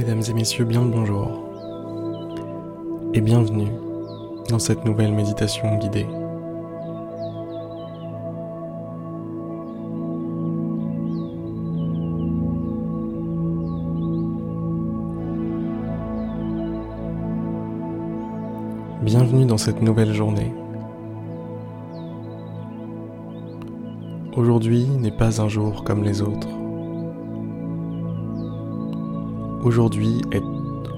Mesdames et messieurs, bien le bonjour et bienvenue dans cette nouvelle méditation guidée. Bienvenue dans cette nouvelle journée. Aujourd'hui n'est pas un jour comme les autres. Aujourd'hui est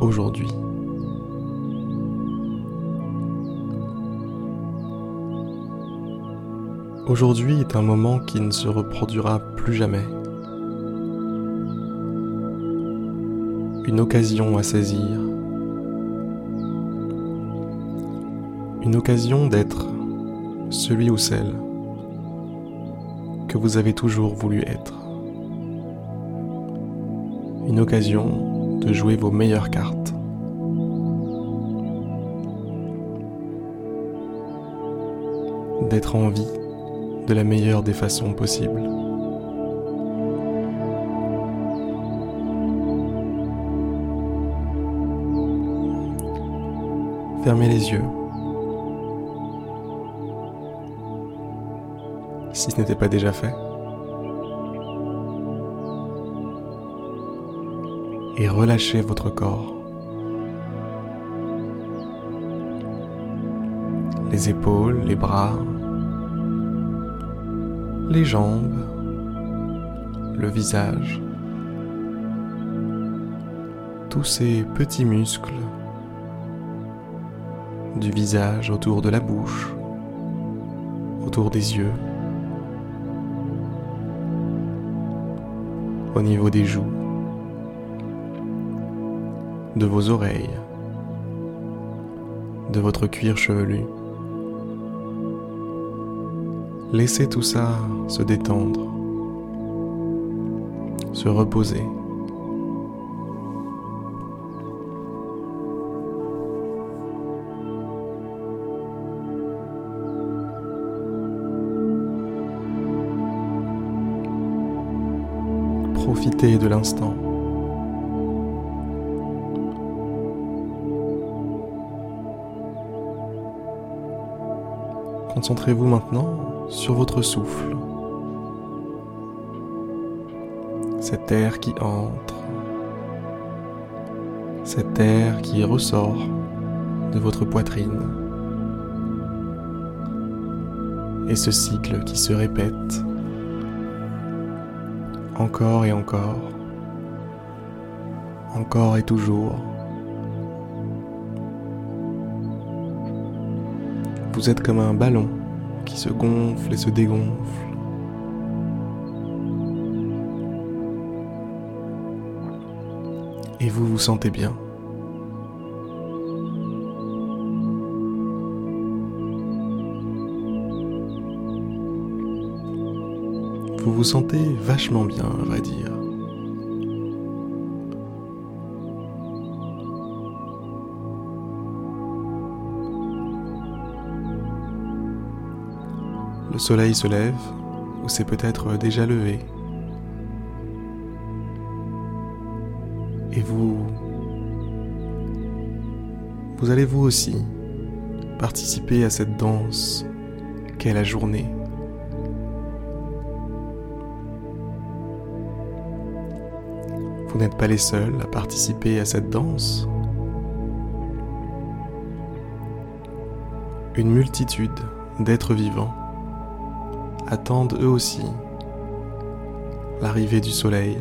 aujourd'hui. Aujourd'hui est un moment qui ne se reproduira plus jamais. Une occasion à saisir. Une occasion d'être celui ou celle que vous avez toujours voulu être. Une occasion de jouer vos meilleures cartes. D'être en vie de la meilleure des façons possibles. Fermez les yeux. Si ce n'était pas déjà fait. Et relâchez votre corps. Les épaules, les bras, les jambes, le visage, tous ces petits muscles du visage autour de la bouche, autour des yeux, au niveau des joues, de vos oreilles, de votre cuir chevelu. Laissez tout ça se détendre, se reposer. Profitez de l'instant. Concentrez-vous maintenant sur votre souffle. Cet air qui entre, cet air qui ressort de votre poitrine. Et ce cycle qui se répète encore et encore, encore et toujours. Vous êtes comme un ballon qui se gonfle et se dégonfle. Et vous vous sentez bien. Vous vous sentez vachement bien, à vrai dire. Le soleil se lève, ou c'est peut-être déjà levé. Et vous... Vous allez vous aussi participer à cette danse qu'est la journée. Vous n'êtes pas les seuls à participer à cette danse. Une multitude d'êtres vivants attendent eux aussi l'arrivée du soleil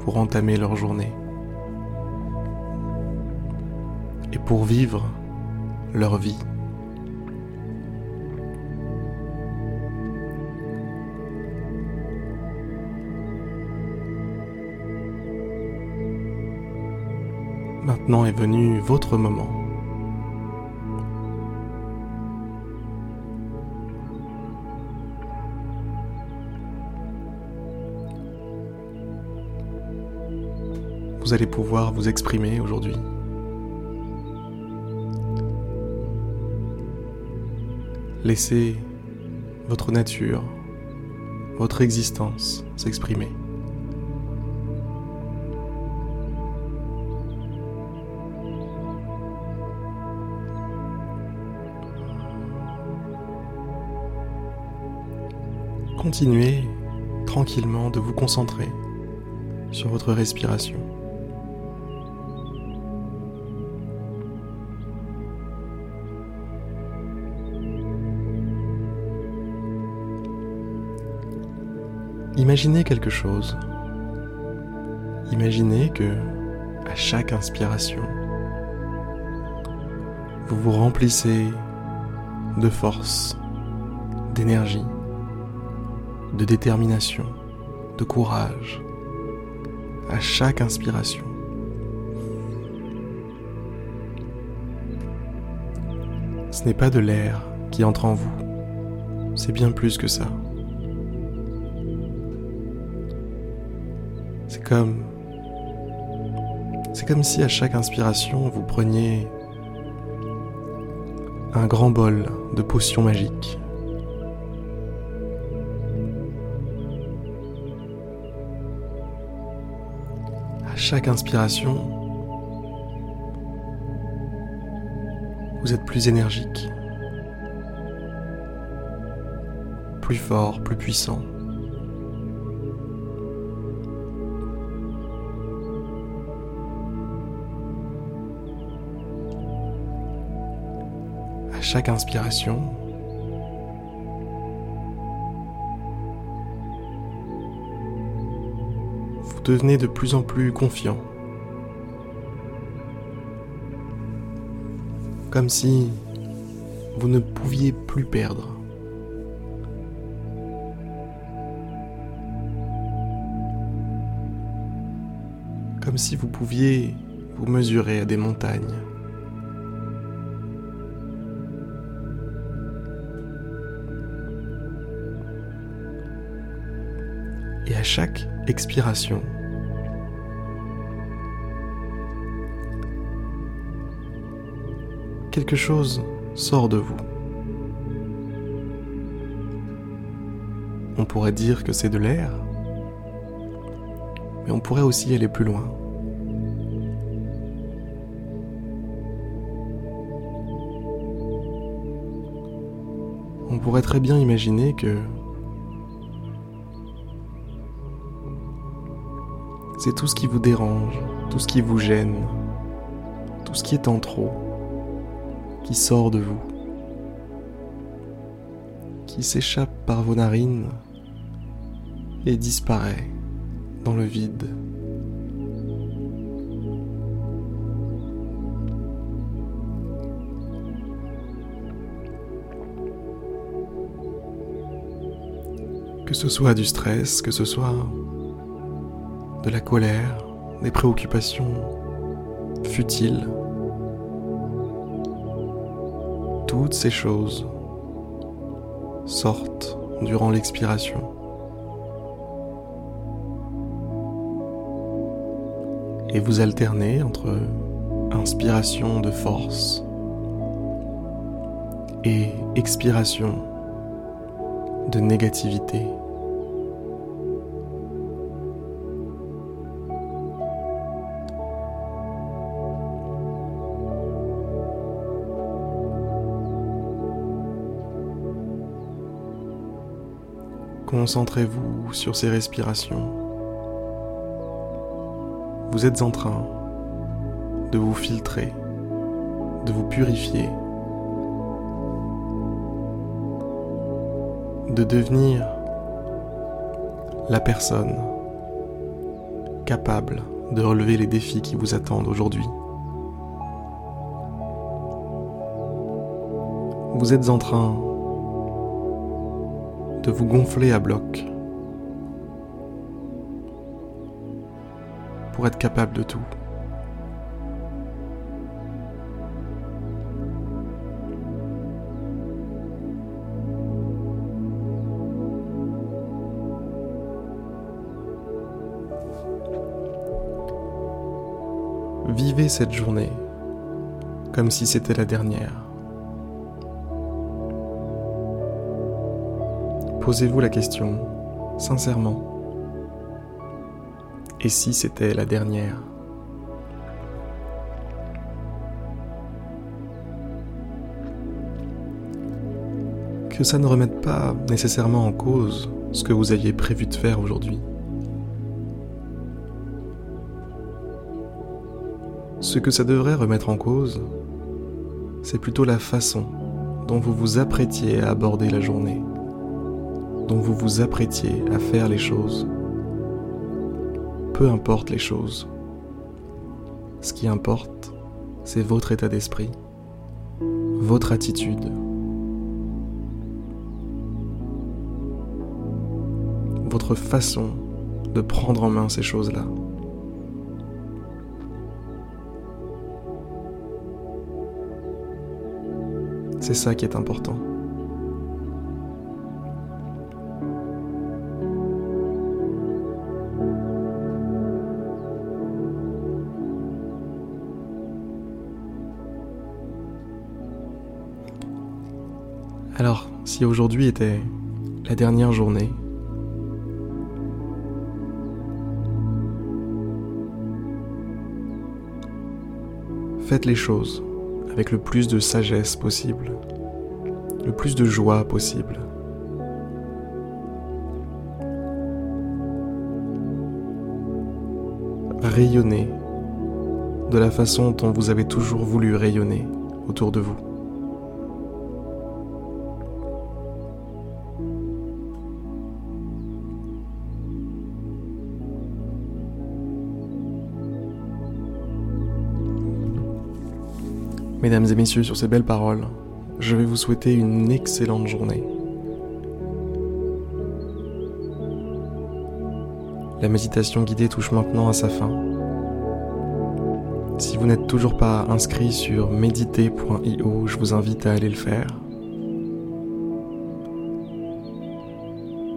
pour entamer leur journée et pour vivre leur vie. Maintenant est venu votre moment. allez pouvoir vous exprimer aujourd'hui. Laissez votre nature, votre existence s'exprimer. Continuez tranquillement de vous concentrer sur votre respiration. Imaginez quelque chose. Imaginez que, à chaque inspiration, vous vous remplissez de force, d'énergie, de détermination, de courage, à chaque inspiration. Ce n'est pas de l'air qui entre en vous, c'est bien plus que ça. C'est comme si à chaque inspiration vous preniez un grand bol de potions magiques. À chaque inspiration, vous êtes plus énergique, plus fort, plus puissant. Chaque inspiration, vous devenez de plus en plus confiant. Comme si vous ne pouviez plus perdre. Comme si vous pouviez vous mesurer à des montagnes. À chaque expiration, quelque chose sort de vous. On pourrait dire que c'est de l'air, mais on pourrait aussi aller plus loin. On pourrait très bien imaginer que c'est tout ce qui vous dérange, tout ce qui vous gêne, tout ce qui est en trop, qui sort de vous, qui s'échappe par vos narines et disparaît dans le vide. Que ce soit du stress, que ce soit de la colère, des préoccupations futiles. Toutes ces choses sortent durant l'expiration. Et vous alternez entre inspiration de force et expiration de négativité. Concentrez-vous sur ces respirations. Vous êtes en train de vous filtrer, de vous purifier, de devenir la personne capable de relever les défis qui vous attendent aujourd'hui. Vous êtes en train de vous gonfler à bloc pour être capable de tout. Vivez cette journée comme si c'était la dernière. Posez-vous la question, sincèrement. Et si c'était la dernière? Que ça ne remette pas nécessairement en cause ce que vous aviez prévu de faire aujourd'hui. Ce que ça devrait remettre en cause, c'est plutôt la façon dont vous vous apprêtiez à aborder la journée, dont vous vous apprêtiez à faire les choses. Peu importe les choses. Ce qui importe, c'est votre état d'esprit, votre attitude, votre façon de prendre en main ces choses-là. C'est ça qui est important. Si aujourd'hui était la dernière journée, faites les choses avec le plus de sagesse possible, le plus de joie possible. Rayonnez de la façon dont vous avez toujours voulu rayonner autour de vous. Mesdames et messieurs, sur ces belles paroles, je vais vous souhaiter une excellente journée. La méditation guidée touche maintenant à sa fin. Si vous n'êtes toujours pas inscrit sur méditer.io, je vous invite à aller le faire.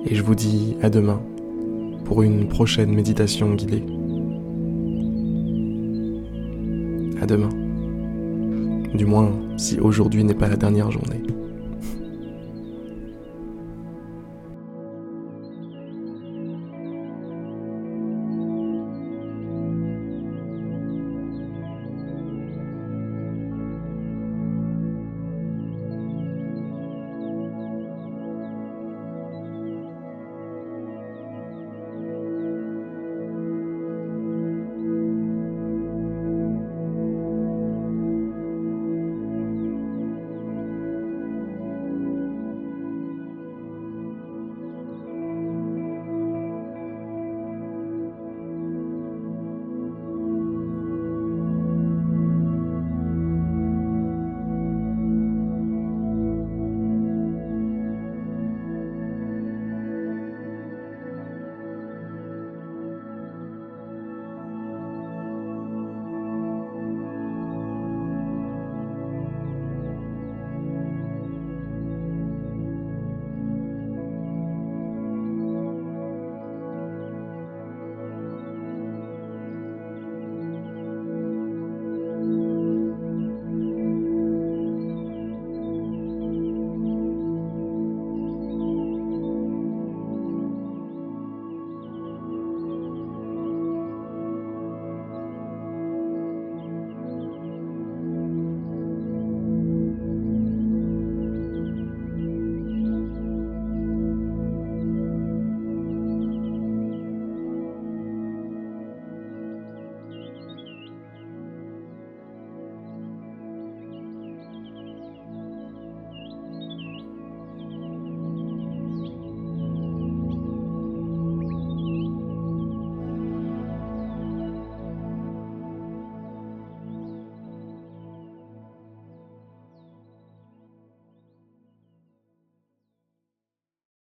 Et je vous dis à demain pour une prochaine méditation guidée. À demain. Du moins, si aujourd'hui n'est pas la dernière journée.